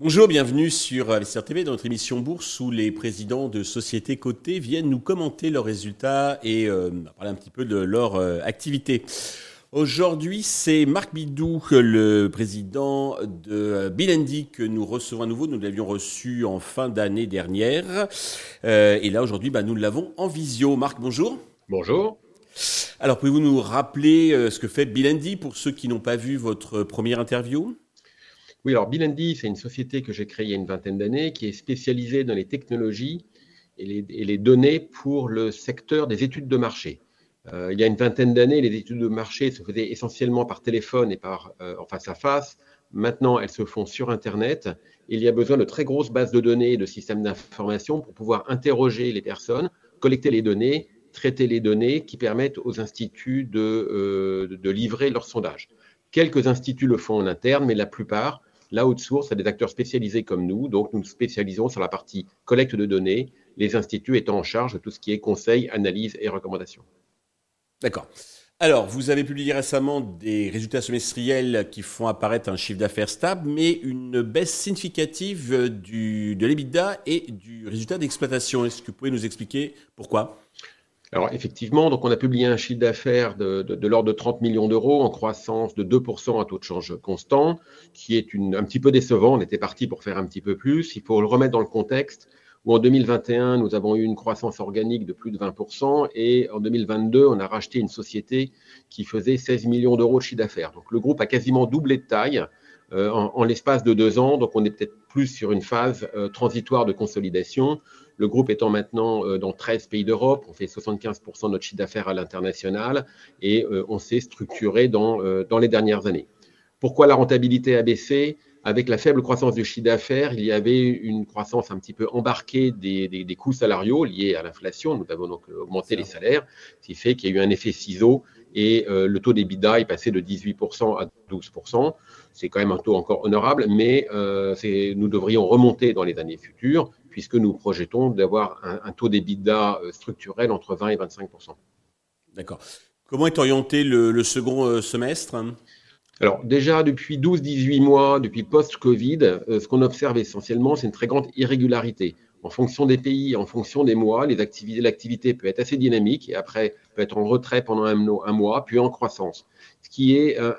Bonjour, bienvenue sur Investir dans notre émission Bourse où les présidents de sociétés cotées viennent nous commenter leurs résultats et euh, parler un petit peu de leur euh, activité. Aujourd'hui, c'est Marc Bidou, le président de Bilendi, que nous recevons à nouveau. Nous l'avions reçu en fin d'année dernière. Euh, et là, aujourd'hui, bah, nous l'avons en visio. Marc, bonjour. Bonjour. Alors, pouvez-vous nous rappeler ce que fait Bilendi pour ceux qui n'ont pas vu votre première interview? Oui, alors Bilendi, c'est une société que j'ai créée il y a une vingtaine d'années qui est spécialisée dans les technologies et les, données pour le secteur des études de marché. Euh, il y a une vingtaine d'années, les études de marché se faisaient essentiellement par téléphone et par euh, en face à face. Maintenant, elles se font sur Internet. Il y a besoin de très grosses bases de données et de systèmes d'information pour pouvoir interroger les personnes, collecter les données, traiter les données qui permettent aux instituts de, euh, de livrer leurs sondages. Quelques instituts le font en interne, mais la plupart la haute source à des acteurs spécialisés comme nous. Donc, nous nous spécialisons sur la partie collecte de données, les instituts étant en charge de tout ce qui est conseil, analyse et recommandation. D'accord. Alors, vous avez publié récemment des résultats semestriels qui font apparaître un chiffre d'affaires stable, mais une baisse significative de l'EBITDA et du résultat d'exploitation. Est-ce que vous pouvez nous expliquer pourquoi? Alors effectivement, on a publié un chiffre d'affaires de, l'ordre de 30 millions d'euros en croissance de 2% à taux de change constant, qui est un petit peu décevant. On était parti pour faire un petit peu plus. Il faut le remettre dans le contexte en 2021, nous avons eu une croissance organique de plus de 20% et en 2022, on a racheté une société qui faisait 16 millions d'euros de chiffre d'affaires. Donc le groupe a quasiment doublé de taille euh, en, l'espace de deux ans. Donc on est peut-être plus sur une phase euh, transitoire de consolidation. Le groupe étant maintenant euh, dans 13 pays d'Europe, on fait 75% de notre chiffre d'affaires à l'international et on s'est structuré dans les dernières années. Pourquoi la rentabilité a baissé? Avec la faible croissance du chiffre d'affaires, il y avait une croissance un petit peu embarquée des, des, coûts salariaux liés à l'inflation. Nous avons donc augmenté les salaires, ce qui fait qu'il y a eu un effet ciseau et le taux d'EBITDA est passé de 18% à 12%. C'est quand même un taux encore honorable, mais nous devrions remonter dans les années futures puisque nous projetons d'avoir un, taux d'EBITDA euh, structurel entre 20 et 25% D'accord. Comment est orienté le, second euh, semestre? Alors déjà, depuis 12-18 mois, depuis post-Covid, euh, ce qu'on observe essentiellement, c'est une très grande irrégularité. En fonction des pays, en fonction des mois, l'activité peut être assez dynamique et après peut être en retrait pendant un, mois, puis en croissance. Ce qui est un,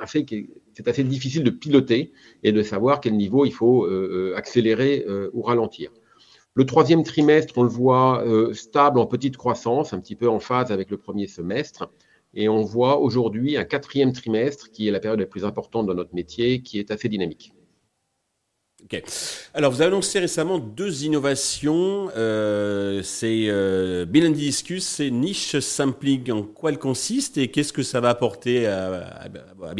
un fait qui est assez difficile de piloter et de savoir quel niveau il faut euh, euh, accélérer euh, ou ralentir. Le troisième trimestre, on le voit stable en petite croissance, un petit peu en phase avec le premier semestre. Et on voit aujourd'hui un quatrième trimestre, qui est la période la plus importante dans notre métier, qui est assez dynamique. Ok. Alors, vous avez annoncé récemment deux innovations. c'est euh, Discus et Niche Sampling. En quoi elles consistent et qu'est-ce que ça va apporter à, à, à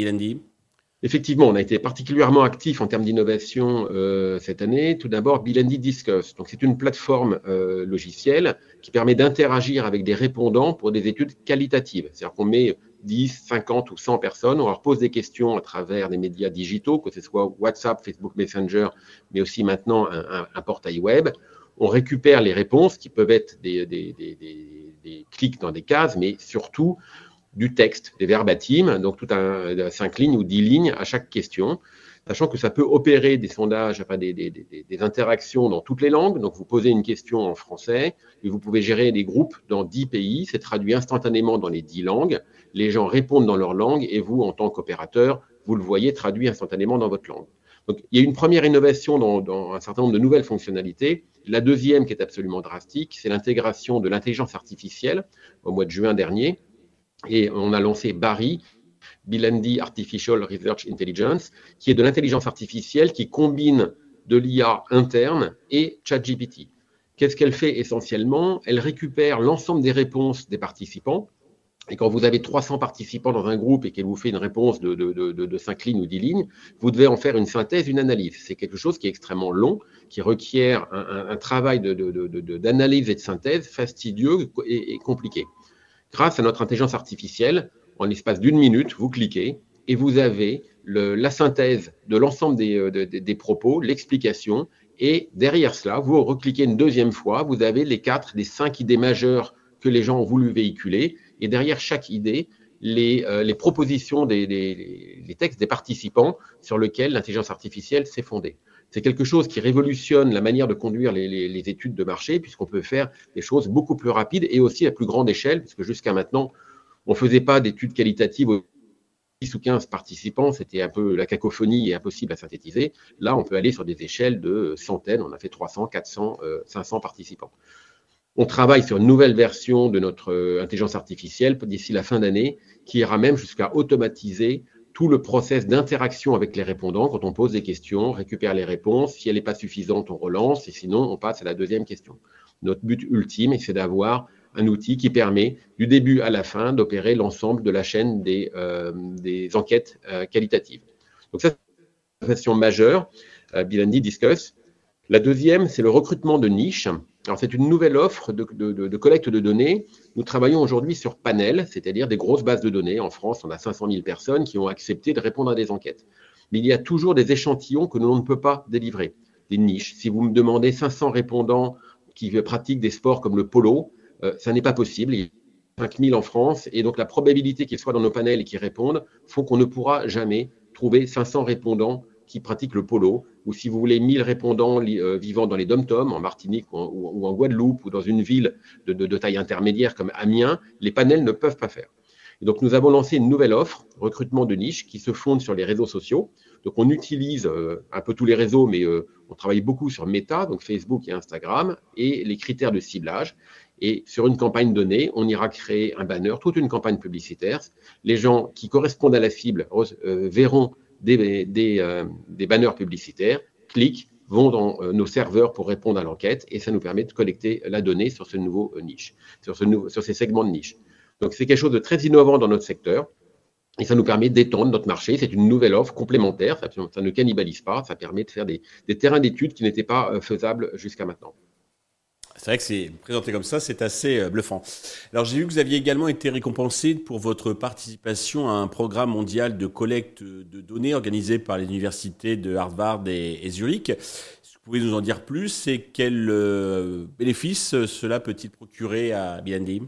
Effectivement, on a été particulièrement actif en termes d'innovation euh, cette année. Tout d'abord, Bilendi Discuss. Donc, c'est une plateforme euh, logicielle qui permet d'interagir avec des répondants pour des études qualitatives. C'est-à-dire qu'on met 10, 50 ou 100 personnes, on leur pose des questions à travers des médias digitaux, que ce soit WhatsApp, Facebook Messenger, mais aussi maintenant un, portail web. On récupère les réponses qui peuvent être des, des clics dans des cases, mais surtout du texte, des verbatims, donc tout un 5 lignes ou 10 lignes à chaque question, sachant que ça peut opérer des sondages, enfin des, des, des, interactions dans toutes les langues. Donc vous posez une question en français et vous pouvez gérer des groupes dans 10 pays, c'est traduit instantanément dans les 10 langues, les gens répondent dans leur langue et vous, en tant qu'opérateur, vous le voyez traduit instantanément dans votre langue. Donc il y a une première innovation dans un certain nombre de nouvelles fonctionnalités. La deuxième qui est absolument drastique, c'est l'intégration de l'intelligence artificielle au mois de juin dernier et on a lancé Barry, Bilendi Artificial Research Intelligence, qui est de l'intelligence artificielle qui combine de l'IA interne et ChatGPT. Qu'est-ce qu'elle fait essentiellement? Elle récupère l'ensemble des réponses des participants. Et quand vous avez 300 participants dans un groupe et qu'elle vous fait une réponse de, de, 5 lignes ou 10 lignes, vous devez en faire une synthèse, une analyse. C'est quelque chose qui est extrêmement long, qui requiert un, travail d'analyse et de synthèse fastidieux et compliqué. Grâce à notre intelligence artificielle, en l'espace d'une minute, vous cliquez et vous avez la synthèse de l'ensemble des, euh, propos, l'explication Et derrière cela, vous recliquez une deuxième fois, vous avez les quatre, les cinq idées majeures que les gens ont voulu véhiculer. Et derrière chaque idée, les, euh, propositions des, des les textes des participants sur lesquels l'intelligence artificielle s'est fondée. C'est quelque chose qui révolutionne la manière de conduire les, études de marché, puisqu'on peut faire des choses beaucoup plus rapides et aussi à plus grande échelle, puisque jusqu'à maintenant, on ne faisait pas d'études qualitatives aux 10 ou 15 participants, c'était un peu la cacophonie et impossible à synthétiser. Là, on peut aller sur des échelles de centaines, on a fait 300, 400, euh, 500 participants. On travaille sur une nouvelle version de notre euh, intelligence artificielle d'ici la fin d'année, qui ira même jusqu'à automatiser tout le process d'interaction avec les répondants quand on pose des questions, récupère les réponses. Si elle n'est pas suffisante, on relance et sinon, on passe à la deuxième question. Notre but ultime, c'est d'avoir un outil qui permet du début à la fin d'opérer l'ensemble de la chaîne des, euh, des enquêtes euh, qualitatives. Donc ça, c'est une question majeure, euh, Bilandi discuss. La deuxième, c'est le recrutement de niche. Alors c'est une nouvelle offre de, collecte de données. Nous travaillons aujourd'hui sur panel, c'est-à-dire des grosses bases de données. En France, on a 500 000 personnes qui ont accepté de répondre à des enquêtes. Mais il y a toujours des échantillons que l'on ne peut pas délivrer, des niches. Si vous me demandez 500 répondants qui pratiquent des sports comme le polo, euh, ça n'est pas possible. Il y a 5000 en France et donc la probabilité qu'ils soient dans nos panels et qu'ils répondent font qu'on ne pourra jamais trouver 500 répondants qui pratiquent le polo, ou si vous voulez 1000 répondants euh, vivant dans les dom-toms, en Martinique ou en, ou en, Guadeloupe, ou dans une ville de, taille intermédiaire comme Amiens, les panels ne peuvent pas faire. Et donc nous avons lancé une nouvelle offre, recrutement de niche, qui se fonde sur les réseaux sociaux. Donc on utilise euh, un peu tous les réseaux, mais euh, on travaille beaucoup sur Meta, donc Facebook et Instagram, et les critères de ciblage. Et sur une campagne donnée, on ira créer un banner, toute une campagne publicitaire. Les gens qui correspondent à la cible verront des, euh, des, banners publicitaires, cliquent, vont dans euh, nos serveurs pour répondre à l'enquête et ça nous permet de collecter la donnée sur ce nouveau euh, niche, sur, ces segments de niche. Donc c'est quelque chose de très innovant dans notre secteur. Et ça nous permet d'étendre notre marché. C'est une nouvelle offre complémentaire. Ça, ça, ne cannibalise pas. Ça permet de faire des, des terrains d'études qui n'étaient pas faisables jusqu'à maintenant. C'est vrai que c'est présenté comme ça, c'est assez euh, bluffant. Alors j'ai vu que vous aviez également été récompensé pour votre participation à un programme mondial de collecte de données organisé par les universités de Harvard et, Zurich. Vous pouvez nous en dire plus et quel euh, bénéfice cela peut-il procurer à BND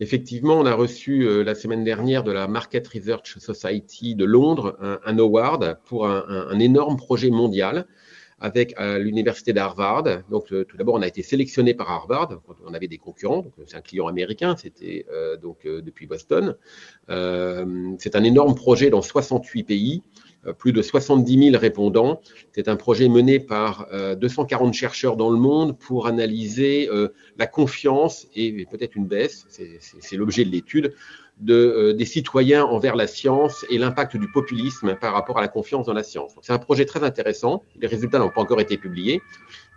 Effectivement, on a reçu euh, la semaine dernière de la Market Research Society de Londres un, award pour un énorme projet mondial avec euh, l'université d'Harvard. Donc, euh, tout d'abord, on a été sélectionné par Harvard. On avait des concurrents. C'est un client américain. C'était euh, donc depuis Boston. C'est un énorme projet dans 68 pays, plus de 70 000 répondants. C'est un projet mené par 240 chercheurs dans le monde pour analyser la confiance et peut-être une baisse. C'est l'objet de l'étude de, euh, des citoyens envers la science et l'impact du populisme par rapport à la confiance dans la science. C'est un projet très intéressant. Les résultats n'ont pas encore été publiés,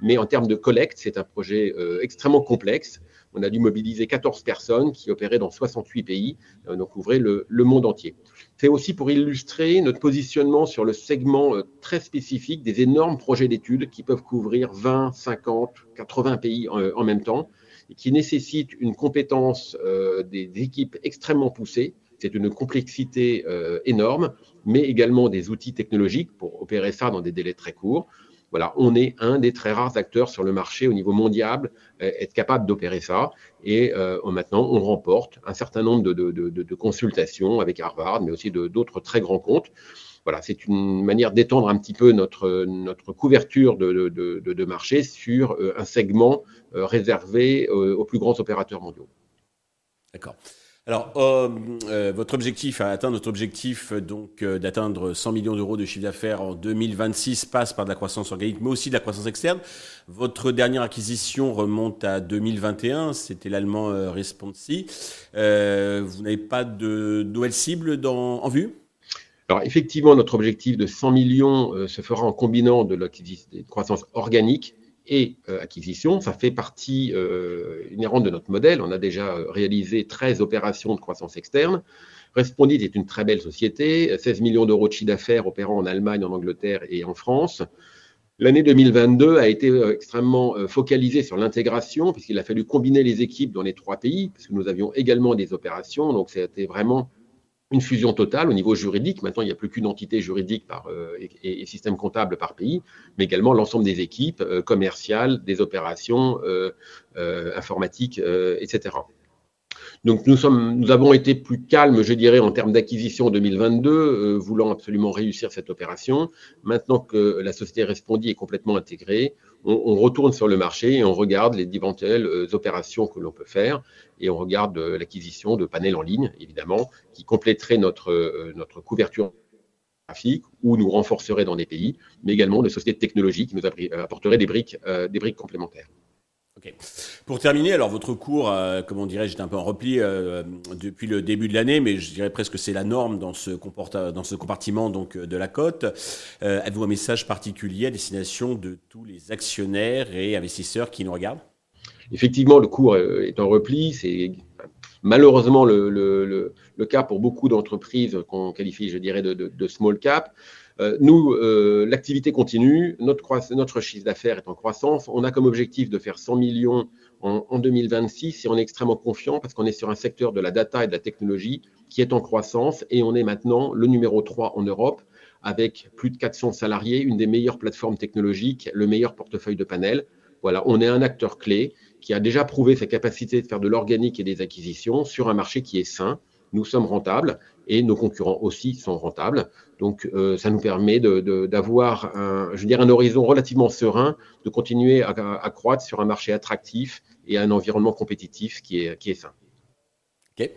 mais en termes de collecte, c'est un projet euh, extrêmement complexe. On a dû mobiliser 14 personnes qui opéraient dans 68 pays, euh, donc ouvraient le, le, monde entier. C'est aussi pour illustrer notre positionnement sur le segment euh, très spécifique des énormes projets d'études qui peuvent couvrir 20, 50, 80 pays en, en même temps et qui nécessite une compétence euh, des, équipes extrêmement poussée. C'est une complexité euh, énorme, mais également des outils technologiques pour opérer ça dans des délais très courts. Voilà, on est un des très rares acteurs sur le marché au niveau mondial, euh, être capable d'opérer ça. Et euh, maintenant, on remporte un certain nombre de, consultations avec Harvard, mais aussi d'autres très grands comptes voilà, c'est une manière d'étendre un petit peu notre, notre couverture de, marché sur euh, un segment euh, réservé aux plus grands opérateurs mondiaux. D'accord. Alors, euh, euh, votre objectif à atteindre notre objectif donc euh, d'atteindre 100 millions d'euros de chiffre d'affaires en 2026 passe par de la croissance organique, mais aussi de la croissance externe. Votre dernière acquisition remonte à 2021, c'était l'allemand Responsi. vous n'avez pas de nouvelles cibles dans, en vue? Alors effectivement, notre objectif de 100 millions euh, se fera en combinant de la croissance organique et euh, acquisition. Ça fait partie euh, inhérente de notre modèle. On a déjà réalisé 13 opérations de croissance externe. Respondit est une très belle société, 16 millions d'euros de chiffre d'affaires opérant en Allemagne, en Angleterre et en France. L'année 2022 a été extrêmement focalisée sur l'intégration, puisqu'il a fallu combiner les équipes dans les trois pays, puisque nous avions également des opérations. Donc, c'était vraiment une fusion totale au niveau juridique. Maintenant, il n'y a plus qu'une entité juridique par, euh, et, système comptable par pays, mais également l'ensemble des équipes euh, commerciales, des opérations euh, informatiques, etc. Donc nous, sommes, nous avons été plus calmes, je dirais, en termes d'acquisition 2022, voulant absolument réussir cette opération. Maintenant que la société Respondi est complètement intégrée, on, retourne sur le marché et on regarde les éventuelles euh, opérations que l'on peut faire et on regarde euh, l'acquisition de panels en ligne, évidemment, qui compléterait notre, euh, notre couverture graphique ou nous renforcerait dans des pays, mais également de sociétés technologiques qui nous apporteraient des briques, des briques complémentaires. Pour terminer, alors votre cours, euh, comment dirais-je, est un peu en repli euh, depuis le début de l'année, mais je dirais presque que c'est la norme dans ce, compartiment donc de la cote. Euh, Avez-vous un message particulier à destination de tous les actionnaires et investisseurs qui nous regardent? Effectivement, le cours est en repli. C'est malheureusement le, cas pour beaucoup d'entreprises qu'on qualifie, je dirais, de small cap. Euh, nous, euh, l'activité continue, notre, chiffre d'affaires est en croissance. On a comme objectif de faire 100 millions en, en 2026 et on est extrêmement confiant parce qu'on est sur un secteur de la data et de la technologie qui est en croissance et on est maintenant le numéro 3 en Europe avec plus de 400 salariés, une des meilleures plateformes technologiques, le meilleur portefeuille de panels. Voilà, on est un acteur clé qui a déjà prouvé sa capacité de faire de l'organique et des acquisitions sur un marché qui est sain. Nous sommes rentables et nos concurrents aussi sont rentables. Donc, euh, ça nous permet d'avoir un, je veux dire, un horizon relativement serein, de continuer à, croître sur un marché attractif et un environnement compétitif qui est, qui est sain. Ok.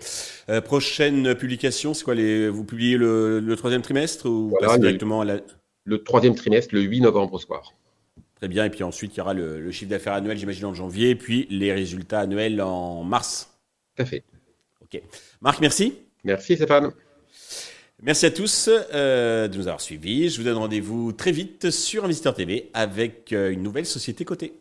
Euh, prochaine publication, c'est quoi les, Vous publiez le, troisième trimestre ou directement à la... Le troisième trimestre, le 8 novembre au soir. Très bien. Et puis ensuite, il y aura le, chiffre d'affaires annuel, j'imagine, en janvier, puis les résultats annuels en mars. Tout à fait. Marc, merci. Merci Stéphane. Merci à tous euh, de nous avoir suivis. Je vous donne rendez-vous très vite sur Investisseur TV avec euh, une nouvelle société cotée.